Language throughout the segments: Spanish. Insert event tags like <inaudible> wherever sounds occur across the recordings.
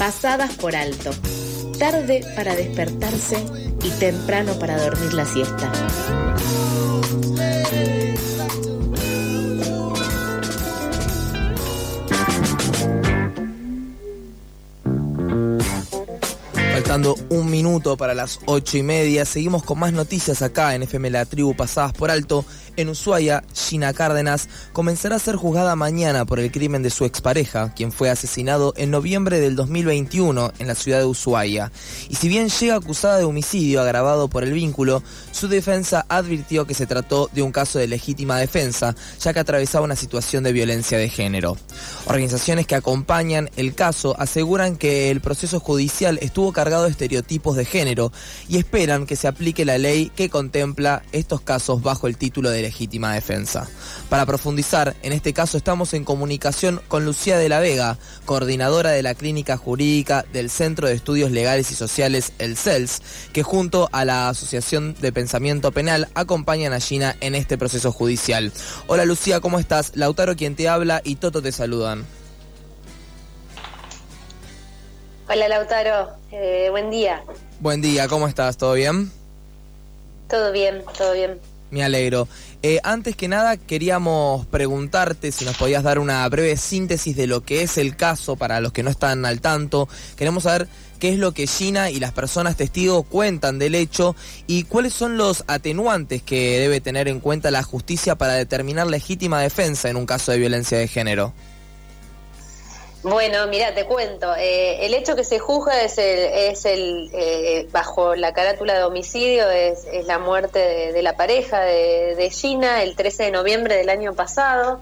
pasadas por alto, tarde para despertarse y temprano para dormir la siesta. Faltando un minuto para las ocho y media, seguimos con más noticias acá en FM La Tribu Pasadas por Alto. En Ushuaia, Gina Cárdenas comenzará a ser juzgada mañana por el crimen de su expareja, quien fue asesinado en noviembre del 2021 en la ciudad de Ushuaia. Y si bien llega acusada de homicidio agravado por el vínculo, su defensa advirtió que se trató de un caso de legítima defensa, ya que atravesaba una situación de violencia de género. Organizaciones que acompañan el caso aseguran que el proceso judicial estuvo cargado de estereotipos de género y esperan que se aplique la ley que contempla estos casos bajo el título de legítima defensa. Para profundizar, en este caso estamos en comunicación con Lucía de la Vega, coordinadora de la Clínica Jurídica del Centro de Estudios Legales y Sociales, el CELS, que junto a la Asociación de Pensamiento Penal acompañan a Gina en este proceso judicial. Hola Lucía, ¿cómo estás? Lautaro quien te habla y Toto te saludan. Hola Lautaro, eh, buen día. Buen día, ¿cómo estás? ¿Todo bien? Todo bien, todo bien. Me alegro. Eh, antes que nada, queríamos preguntarte si nos podías dar una breve síntesis de lo que es el caso para los que no están al tanto. Queremos saber qué es lo que Gina y las personas testigos cuentan del hecho y cuáles son los atenuantes que debe tener en cuenta la justicia para determinar legítima defensa en un caso de violencia de género. Bueno, mira, te cuento. Eh, el hecho que se juzga es el, es el eh, bajo la carátula de homicidio, es, la muerte de, la pareja de, Gina el 13 de noviembre del año pasado.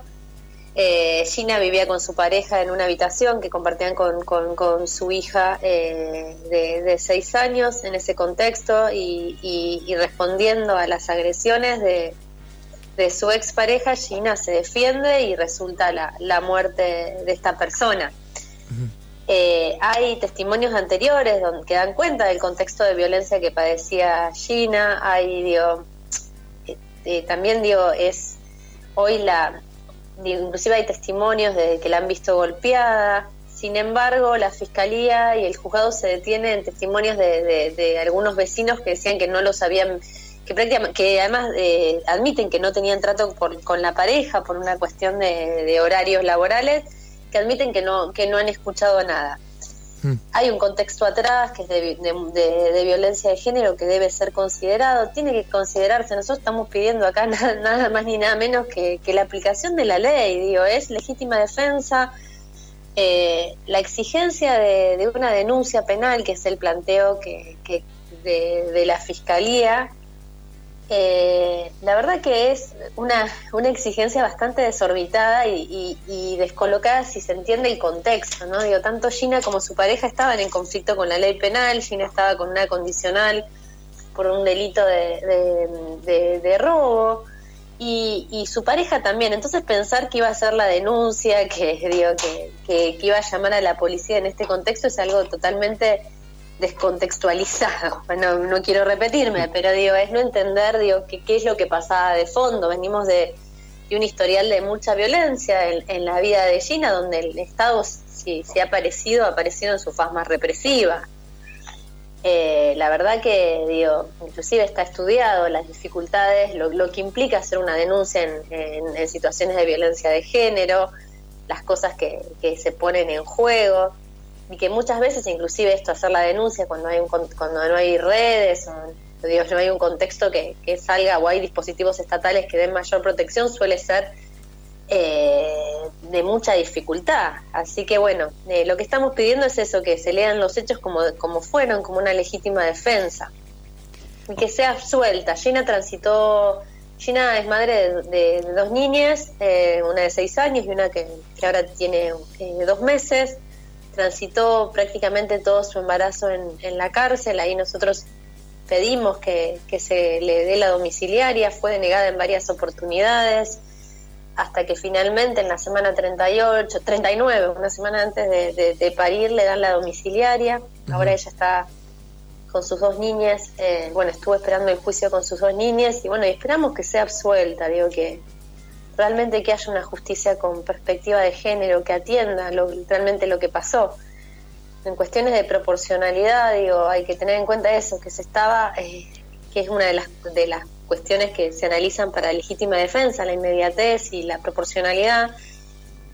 Eh, Gina vivía con su pareja en una habitación que compartían con, con, su hija de, de, seis años en ese contexto y, y respondiendo a las agresiones de, de su expareja, Gina se defiende y resulta la, muerte de esta persona. Eh, hay testimonios anteriores donde, que dan cuenta del contexto de violencia que padecía Gina. Hay, digo, este, también digo, es hoy la, inclusive hay testimonios de que la han visto golpeada. Sin embargo, la fiscalía y el juzgado se detienen en testimonios de, de algunos vecinos que decían que no los habían que prácticamente, que además eh, admiten que no tenían trato con la pareja por una cuestión de, horarios laborales, que admiten que no, que no han escuchado nada. Hmm. Hay un contexto atrás que es de, violencia de género que debe ser considerado, tiene que considerarse. Nosotros estamos pidiendo acá <laughs> nada, más ni nada menos que, la aplicación de la ley, digo, es legítima defensa. Eh, la exigencia de, una denuncia penal, que es el planteo que, que de, la fiscalía, eh, la verdad que es una, una exigencia bastante desorbitada y, descolocada si se entiende el contexto, ¿no? Digo, tanto Gina como su pareja estaban en conflicto con la ley penal, Gina estaba con una condicional por un delito de, robo y, su pareja también, entonces pensar que iba a hacer la denuncia, que, <laughs> digo, que, que iba a llamar a la policía en este contexto es algo totalmente descontextualizado. <laughs> Bueno, no quiero repetirme, pero digo, es no entender digo, qué es lo que pasaba de fondo. Venimos de, un historial de mucha violencia en, la vida de Gina, donde el Estado, si, ha aparecido, ha aparecido en su faz más represiva. Eh, la verdad que, digo, inclusive está estudiado las dificultades, lo, que implica hacer una denuncia en, situaciones de violencia de género, las cosas que, que se ponen en juego y que muchas veces inclusive esto hacer la denuncia cuando hay un, cuando no hay redes o digo, no hay un contexto que, salga o hay dispositivos estatales que den mayor protección suele ser eh, de mucha dificultad. Así que bueno eh, lo que estamos pidiendo es eso que se lean los hechos como, como fueron como una legítima defensa. Y que sea suelta. Gina transitó Gina es madre de, dos niñas, eh, una de seis años y una que, que ahora tiene dos meses transitó prácticamente todo su embarazo en, la cárcel, ahí nosotros pedimos que, se le dé la domiciliaria, fue denegada en varias oportunidades, hasta que finalmente en la semana 38, 39, una semana antes de, parir, le dan la domiciliaria. Ahora ella está con sus dos niñas, eh, bueno, estuvo esperando el juicio con sus dos niñas y bueno, esperamos que sea absuelta, digo que realmente que haya una justicia con perspectiva de género, que atienda lo, realmente lo que pasó. en cuestiones de proporcionalidad, digo, hay que tener en cuenta eso, que se estaba, eh, que es una de las, de las cuestiones que se analizan para legítima defensa, la inmediatez y la proporcionalidad.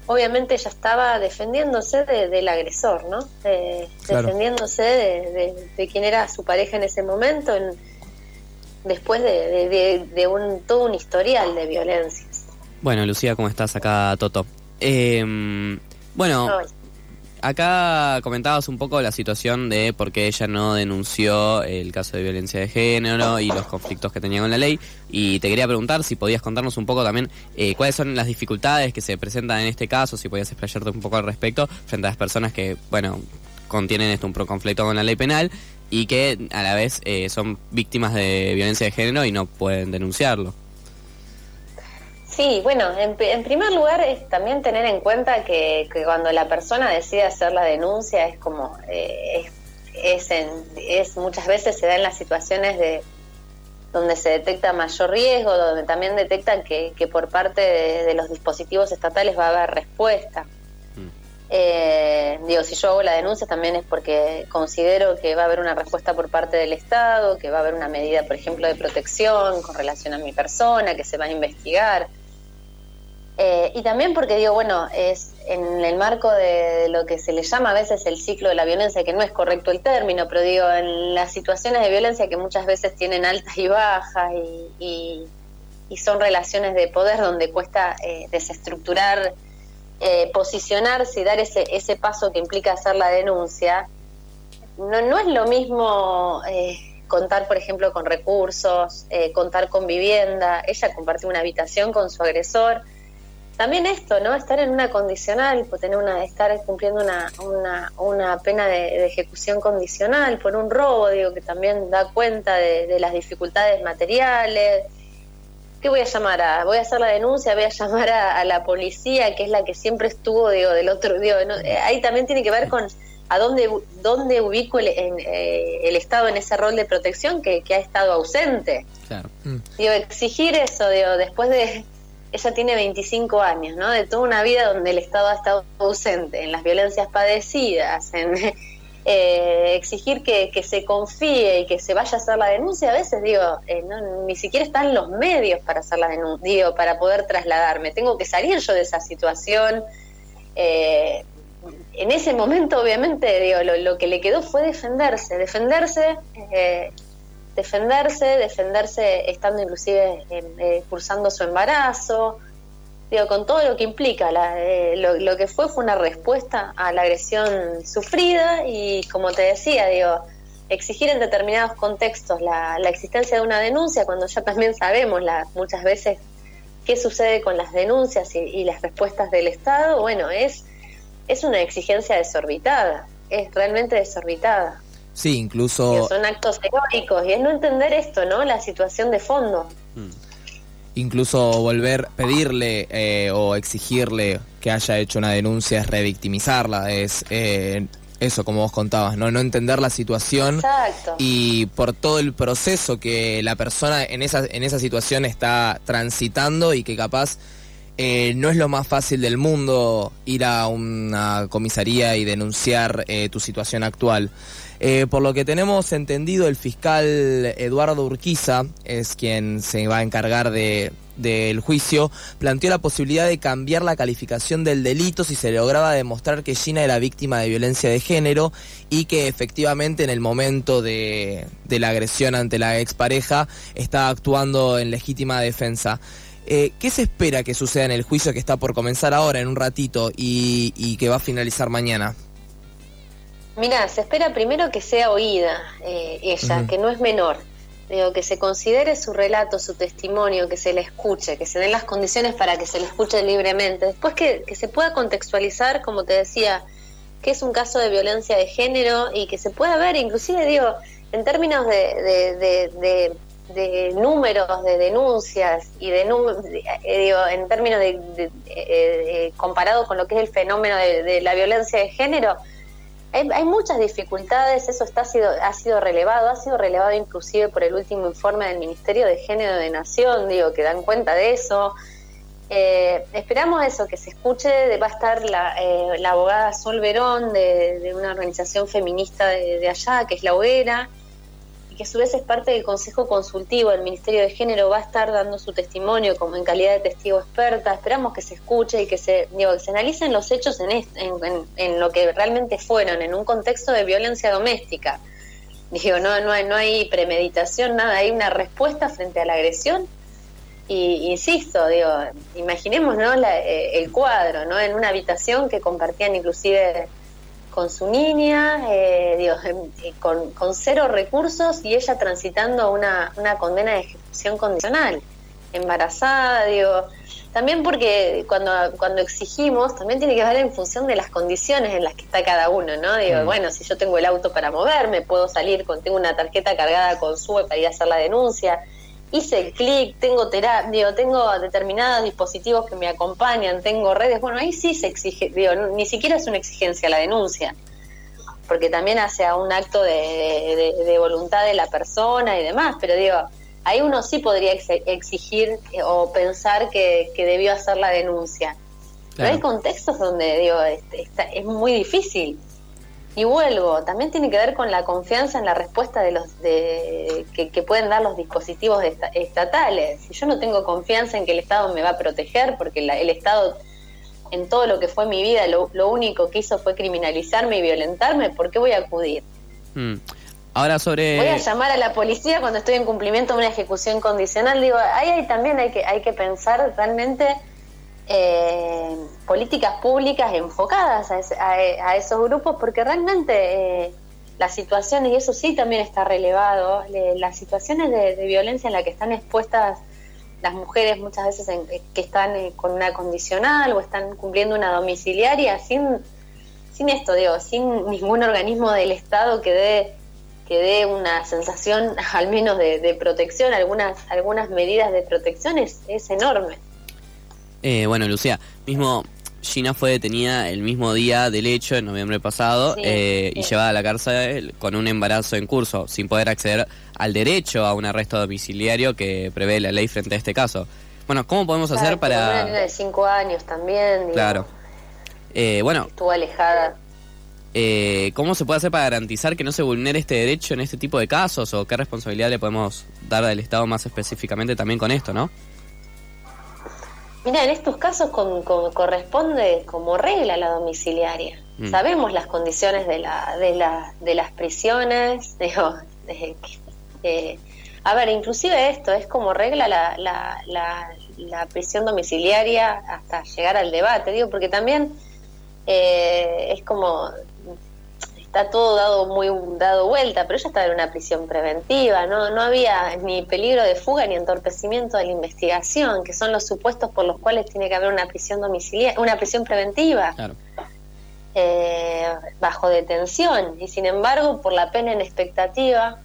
Obviamente ella estaba defendiéndose del agresor, ¿no? Defendiéndose de, de, quién era su pareja en ese momento, en, después de, un, todo un historial de violencias. Bueno, Lucía, ¿cómo estás acá, Toto? Eh, bueno, acá comentabas un poco la situación de por qué ella no denunció el caso de violencia de género y los conflictos que tenía con la ley. Y te quería preguntar si podías contarnos un poco también eh, cuáles son las dificultades que se presentan en este caso, si podías explayarte un poco al respecto frente a las personas que, bueno, contienen esto un conflicto con la ley penal y que a la vez eh, son víctimas de violencia de género y no pueden denunciarlo. Sí, bueno, en, primer lugar es también tener en cuenta que, cuando la persona decide hacer la denuncia es como, eh, es, es, muchas veces se da en las situaciones de donde se detecta mayor riesgo, donde también detectan que, por parte de, los dispositivos estatales va a haber respuesta. Mm. Eh, digo, si yo hago la denuncia también es porque considero que va a haber una respuesta por parte del Estado, que va a haber una medida, por ejemplo, de protección con relación a mi persona, que se va a investigar. Eh, y también porque digo, bueno, es en el marco de lo que se le llama a veces el ciclo de la violencia, que no es correcto el término, pero digo, en las situaciones de violencia que muchas veces tienen altas y bajas y, son relaciones de poder donde cuesta eh, desestructurar, eh, posicionarse y dar ese, ese paso que implica hacer la denuncia, no, no es lo mismo contar, por ejemplo, con recursos, contar con vivienda, ella compartió una habitación con su agresor también esto, ¿no? Estar en una condicional, pues tener una, estar cumpliendo una, una, una pena de, ejecución condicional por un robo, digo, que también da cuenta de, las dificultades materiales. ¿Qué voy a llamar a? Voy a hacer la denuncia, voy a llamar a, la policía, que es la que siempre estuvo, digo, del otro, digo, eh, ahí también tiene que ver con a dónde, dónde ubico el, en, eh, el Estado en ese rol de protección que, que ha estado ausente. Claro. Digo, exigir eso, digo, después de ella tiene 25 años, ¿no? De toda una vida donde el Estado ha estado ausente en las violencias padecidas, en <laughs> eh, exigir que, se confíe y que se vaya a hacer la denuncia, a veces digo, eh, ni siquiera están los medios para hacer la denuncia, digo, para poder trasladarme, tengo que salir yo de esa situación. Eh, en ese momento, obviamente, digo, lo, que le quedó fue defenderse, defenderse defenderse, defenderse estando inclusive eh, cursando su embarazo, digo, con todo lo que implica. Eh, lo, que fue fue una respuesta a la agresión sufrida y, como te decía, digo, exigir en determinados contextos la, existencia de una denuncia cuando ya también sabemos la, muchas veces qué sucede con las denuncias y, las respuestas del Estado, bueno, es, es una exigencia desorbitada, es realmente desorbitada. Sí, incluso... son actos teóricos y es no entender esto, ¿no? La situación de fondo. Mm. Incluso volver, pedirle eh, o exigirle que haya hecho una denuncia es revictimizarla, es eh, eso como vos contabas, ¿no? No entender la situación Exacto. y por todo el proceso que la persona en esa, en esa situación está transitando y que capaz eh, no es lo más fácil del mundo ir a una comisaría y denunciar tu situación actual. Eh, por lo que tenemos entendido, el fiscal Eduardo Urquiza es quien se va a encargar del juicio, planteó la posibilidad de cambiar la calificación del delito si se lograba demostrar que Gina era víctima de violencia de género y que efectivamente en el momento de, la agresión ante la expareja estaba actuando en legítima defensa. Eh, ¿Qué se espera que suceda en el juicio que está por comenzar ahora en un ratito y que va a finalizar mañana? Mira, se espera primero que sea oída eh, ella, que no es menor. Digo, que se considere su relato, su testimonio, que se le escuche, que se den las condiciones para que se le escuche libremente. Después que, se pueda contextualizar, como te decía, que es un caso de violencia de género y que se pueda ver, inclusive digo, en términos de, de, números de denuncias y de, eh, digo, en términos de, eh, comparado con lo que es el fenómeno de, la violencia de género, hay, muchas dificultades, eso está, ha, sido, ha sido relevado, ha sido relevado inclusive por el último informe del Ministerio de Género de Nación, digo, que dan cuenta de eso. Eh, esperamos eso, que se escuche, va a estar la, eh, la abogada Sol Verón de, una organización feminista de, allá, que es La Hoguera, que a su vez es parte del Consejo Consultivo del Ministerio de Género, va a estar dando su testimonio como en calidad de testigo experta. Esperamos que se escuche y que se, digo, se analicen los hechos en, en, en, lo que realmente fueron, en un contexto de violencia doméstica. Digo, no, no, hay, no hay premeditación, nada, hay una respuesta frente a la agresión y insisto, digo, imaginemos ¿no? Eh, el cuadro, ¿no? En una habitación que compartían inclusive con su niña, eh, digo, eh, con, cero recursos y ella transitando una, una condena de ejecución condicional, embarazada, digo, también porque cuando, cuando exigimos, también tiene que ver en función de las condiciones en las que está cada uno, ¿no? Digo, mm. bueno, si yo tengo el auto para moverme, puedo salir, con, tengo una tarjeta cargada con SUBE para ir a hacer la denuncia, hice clic, tengo terapia, tengo determinados dispositivos que me acompañan, tengo redes, bueno, ahí sí se exige, digo, ni siquiera es una exigencia la denuncia, porque también hace a un acto de, voluntad de la persona y demás, pero digo, ahí uno sí podría exigir eh, o pensar que, debió hacer la denuncia. Pero hay contextos donde, digo, este, es muy difícil. Y vuelvo, también tiene que ver con la confianza en la respuesta de los de, que, pueden dar los dispositivos estatales. Si yo no tengo confianza en que el Estado me va a proteger, porque el Estado en todo lo que fue mi vida lo, único que hizo fue criminalizarme y violentarme, ¿por qué voy a acudir? Mm. Ahora sobre... Voy a llamar a la policía cuando estoy en cumplimiento de una ejecución condicional. Digo, ahí, ahí también hay que, hay que pensar realmente eh, políticas públicas enfocadas a, esos grupos, porque realmente eh, las situaciones, y eso sí también está relevado, las situaciones de, violencia en las que están expuestas las mujeres muchas veces que están eh, con una condicional o están cumpliendo una domiciliaria sin, sin esto, digo, sin ningún organismo del Estado que dé que dé una sensación <laughs> al menos de, protección, algunas, algunas medidas de protección es enorme. Eh, bueno, Lucía, mismo Gina fue detenida el mismo día del hecho, en noviembre pasado, eh, y llevada a la cárcel con un embarazo en curso, sin poder acceder al derecho a un arresto domiciliario que prevé la ley frente a este caso. Bueno, ¿cómo podemos hacer para...? Una niña de cinco años también. Claro. Eh, bueno. Estuvo alejada. ¿Cómo se puede hacer para garantizar que no se vulnere este derecho en este tipo de casos? ¿O qué responsabilidad le podemos dar al Estado más específicamente también con esto, no? Mira, en estos casos corresponde como regla la domiciliaria. Mm. Sabemos las condiciones de, la, de, la, de las prisiones. <laughs> Digo, a ver, inclusive esto es como regla la, la, la, prisión domiciliaria hasta llegar al debate, digo, porque también eh, es como está todo dado muy dado vuelta, pero ella estaba en una prisión preventiva, no, no había ni peligro de fuga ni entorpecimiento de la investigación, que son los supuestos por los cuales tiene que haber una prisión domiciliaria, una prisión preventiva. Eh, bajo detención y sin embargo por la pena en expectativa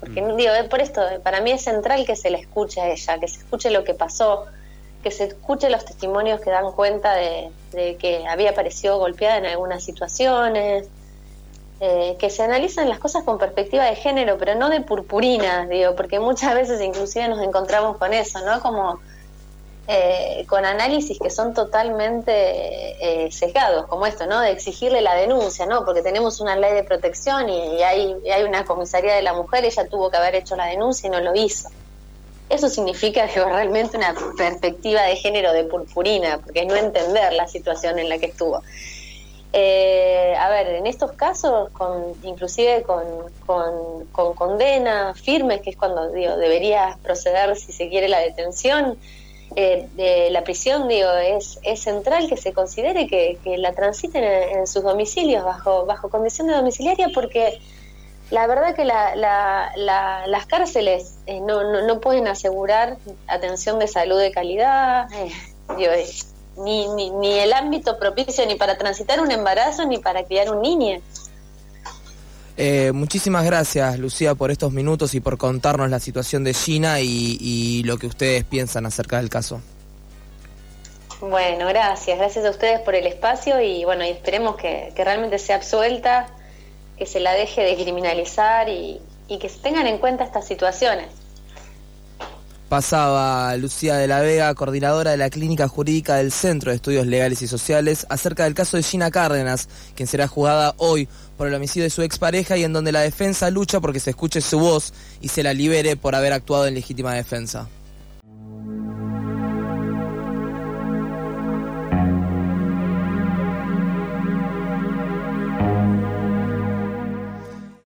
porque mm. digo por esto para mí es central que se le escuche a ella que se escuche lo que pasó que se escuche los testimonios que dan cuenta de, de que había aparecido golpeada en algunas situaciones eh, que se analizan las cosas con perspectiva de género, pero no de purpurina, digo, porque muchas veces inclusive nos encontramos con eso, ¿no? Como eh, con análisis que son totalmente eh, sesgados, como esto, ¿no? De exigirle la denuncia, ¿no? Porque tenemos una ley de protección y, hay, hay, una comisaría de la mujer, ella tuvo que haber hecho la denuncia y no lo hizo. Eso significa que realmente una perspectiva de género de purpurina, porque es no entender la situación en la que estuvo. Eh, a ver, en estos casos, con, inclusive con, con, condena firme, que es cuando digo, debería proceder si se quiere la detención, eh, de la prisión, digo, es, es central que se considere que, la transiten en, sus domicilios bajo, bajo condición de domiciliaria, porque la verdad que la, la, las cárceles eh, no, no, no, pueden asegurar atención de salud de calidad. digo, ni, ni, ni el ámbito propicio ni para transitar un embarazo ni para criar un niño. Eh, muchísimas gracias, Lucía, por estos minutos y por contarnos la situación de Gina y, lo que ustedes piensan acerca del caso. Bueno, gracias, gracias a ustedes por el espacio y bueno, y esperemos que, realmente sea absuelta, que se la deje de criminalizar y, y que se tengan en cuenta estas situaciones. Pasaba Lucía de la Vega, coordinadora de la Clínica Jurídica del Centro de Estudios Legales y Sociales, acerca del caso de Gina Cárdenas, quien será juzgada hoy por el homicidio de su expareja y en donde la defensa lucha porque se escuche su voz y se la libere por haber actuado en legítima defensa.